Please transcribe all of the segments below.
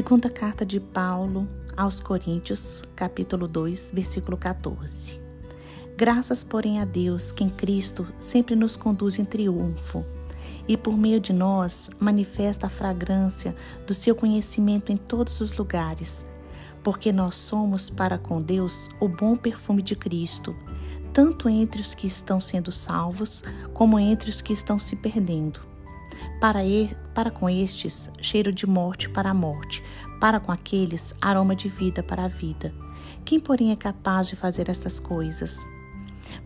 Segunda carta de Paulo aos Coríntios, capítulo 2, versículo 14. Graças, porém, a Deus, que em Cristo sempre nos conduz em triunfo e por meio de nós manifesta a fragrância do seu conhecimento em todos os lugares, porque nós somos para com Deus o bom perfume de Cristo, tanto entre os que estão sendo salvos, como entre os que estão se perdendo. Para, e, para com estes, cheiro de morte para a morte, para com aqueles, aroma de vida para a vida. Quem, porém, é capaz de fazer estas coisas?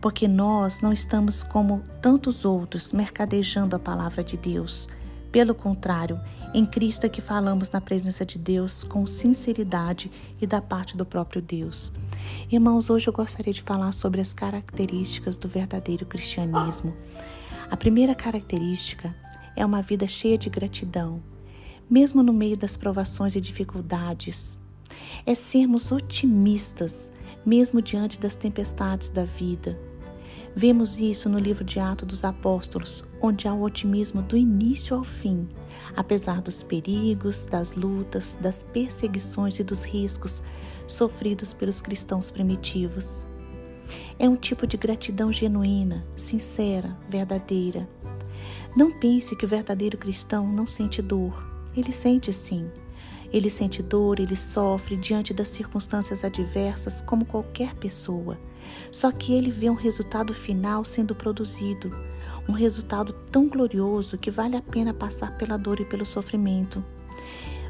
Porque nós não estamos como tantos outros mercadejando a palavra de Deus. Pelo contrário, em Cristo é que falamos na presença de Deus com sinceridade e da parte do próprio Deus. Irmãos, hoje eu gostaria de falar sobre as características do verdadeiro cristianismo. A primeira característica é uma vida cheia de gratidão, mesmo no meio das provações e dificuldades. É sermos otimistas, mesmo diante das tempestades da vida. Vemos isso no livro de Atos dos Apóstolos, onde há o otimismo do início ao fim, apesar dos perigos, das lutas, das perseguições e dos riscos sofridos pelos cristãos primitivos. É um tipo de gratidão genuína, sincera, verdadeira. Não pense que o verdadeiro cristão não sente dor. Ele sente sim. Ele sente dor, ele sofre diante das circunstâncias adversas como qualquer pessoa. Só que ele vê um resultado final sendo produzido, um resultado tão glorioso que vale a pena passar pela dor e pelo sofrimento.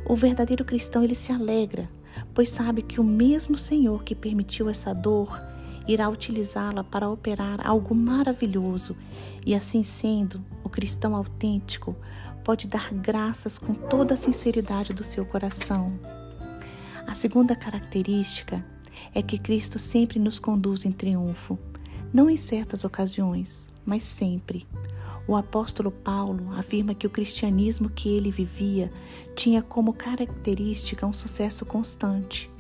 O verdadeiro cristão ele se alegra, pois sabe que o mesmo Senhor que permitiu essa dor irá utilizá-la para operar algo maravilhoso, e assim sendo, o cristão autêntico pode dar graças com toda a sinceridade do seu coração. A segunda característica é que Cristo sempre nos conduz em triunfo, não em certas ocasiões, mas sempre. O apóstolo Paulo afirma que o cristianismo que ele vivia tinha como característica um sucesso constante.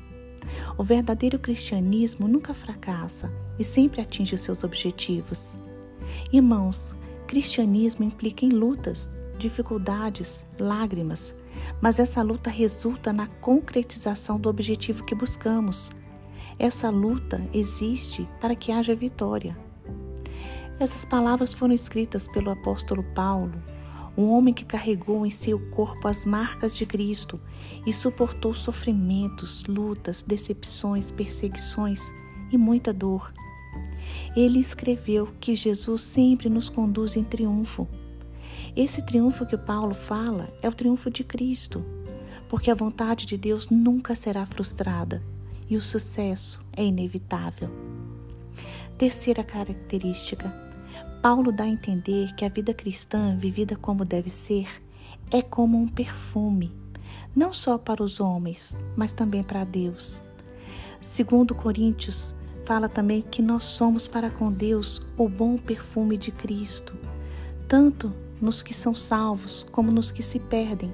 O verdadeiro cristianismo nunca fracassa e sempre atinge os seus objetivos. Irmãos, cristianismo implica em lutas, dificuldades, lágrimas, mas essa luta resulta na concretização do objetivo que buscamos, essa luta existe para que haja vitória. Essas palavras foram escritas pelo apóstolo Paulo, um homem que carregou em seu corpo as marcas de Cristo e suportou sofrimentos, lutas, decepções, perseguições e muita dor. Ele escreveu que Jesus sempre nos conduz em triunfo. Esse triunfo que Paulo fala é o triunfo de Cristo, porque a vontade de Deus nunca será frustrada e o sucesso é inevitável. Terceira característica: Paulo dá a entender que a vida cristã, vivida como deve ser, é como um perfume, não só para os homens, mas também para Deus. Segundo Coríntios, fala também que nós somos para com Deus o bom perfume de Cristo, tanto nos que são salvos como nos que se perdem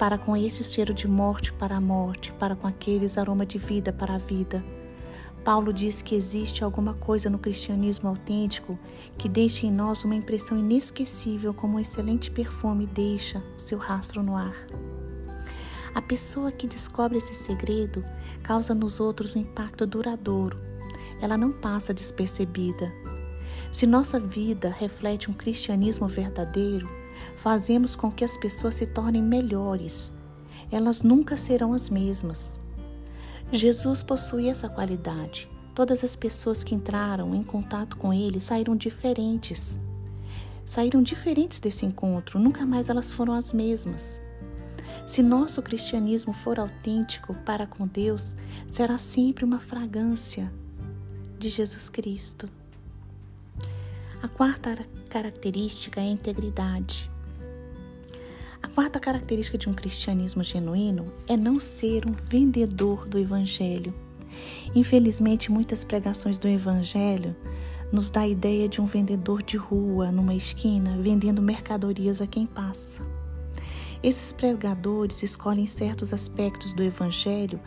para com esse cheiro de morte para a morte, para com aqueles aroma de vida para a vida. Paulo diz que existe alguma coisa no cristianismo autêntico que deixa em nós uma impressão inesquecível, como um excelente perfume deixa seu rastro no ar. A pessoa que descobre esse segredo causa nos outros um impacto duradouro. Ela não passa despercebida. Se nossa vida reflete um cristianismo verdadeiro, fazemos com que as pessoas se tornem melhores. Elas nunca serão as mesmas. Jesus possui essa qualidade. Todas as pessoas que entraram em contato com ele saíram diferentes. Saíram diferentes desse encontro, nunca mais elas foram as mesmas. Se nosso cristianismo for autêntico para com Deus, será sempre uma fragrância de Jesus Cristo. A quarta característica é a integridade. A quarta característica de um cristianismo genuíno é não ser um vendedor do evangelho. Infelizmente, muitas pregações do evangelho nos dá a ideia de um vendedor de rua numa esquina vendendo mercadorias a quem passa. Esses pregadores escolhem certos aspectos do evangelho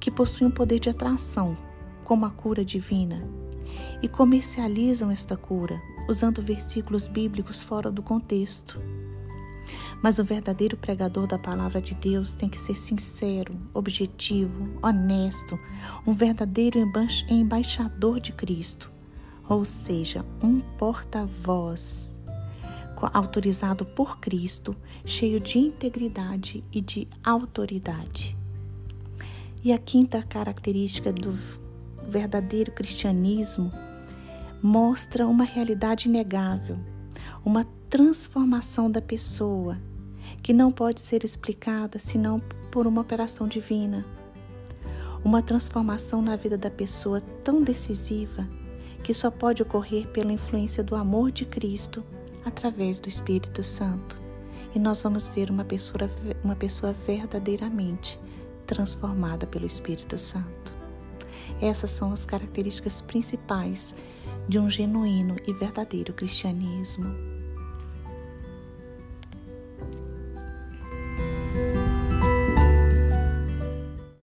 que possuem um poder de atração, como a cura divina, e comercializam esta cura usando versículos bíblicos fora do contexto. Mas o verdadeiro pregador da palavra de Deus tem que ser sincero, objetivo, honesto, um verdadeiro embaixador de Cristo, ou seja, um porta-voz autorizado por Cristo, cheio de integridade e de autoridade. E a quinta característica do verdadeiro cristianismo mostra uma realidade inegável, uma transformação da pessoa que não pode ser explicada senão por uma operação divina. Uma transformação na vida da pessoa tão decisiva que só pode ocorrer pela influência do amor de Cristo através do Espírito Santo. E nós vamos ver uma pessoa, uma pessoa verdadeiramente transformada pelo Espírito Santo. Essas são as características principais de um genuíno e verdadeiro cristianismo.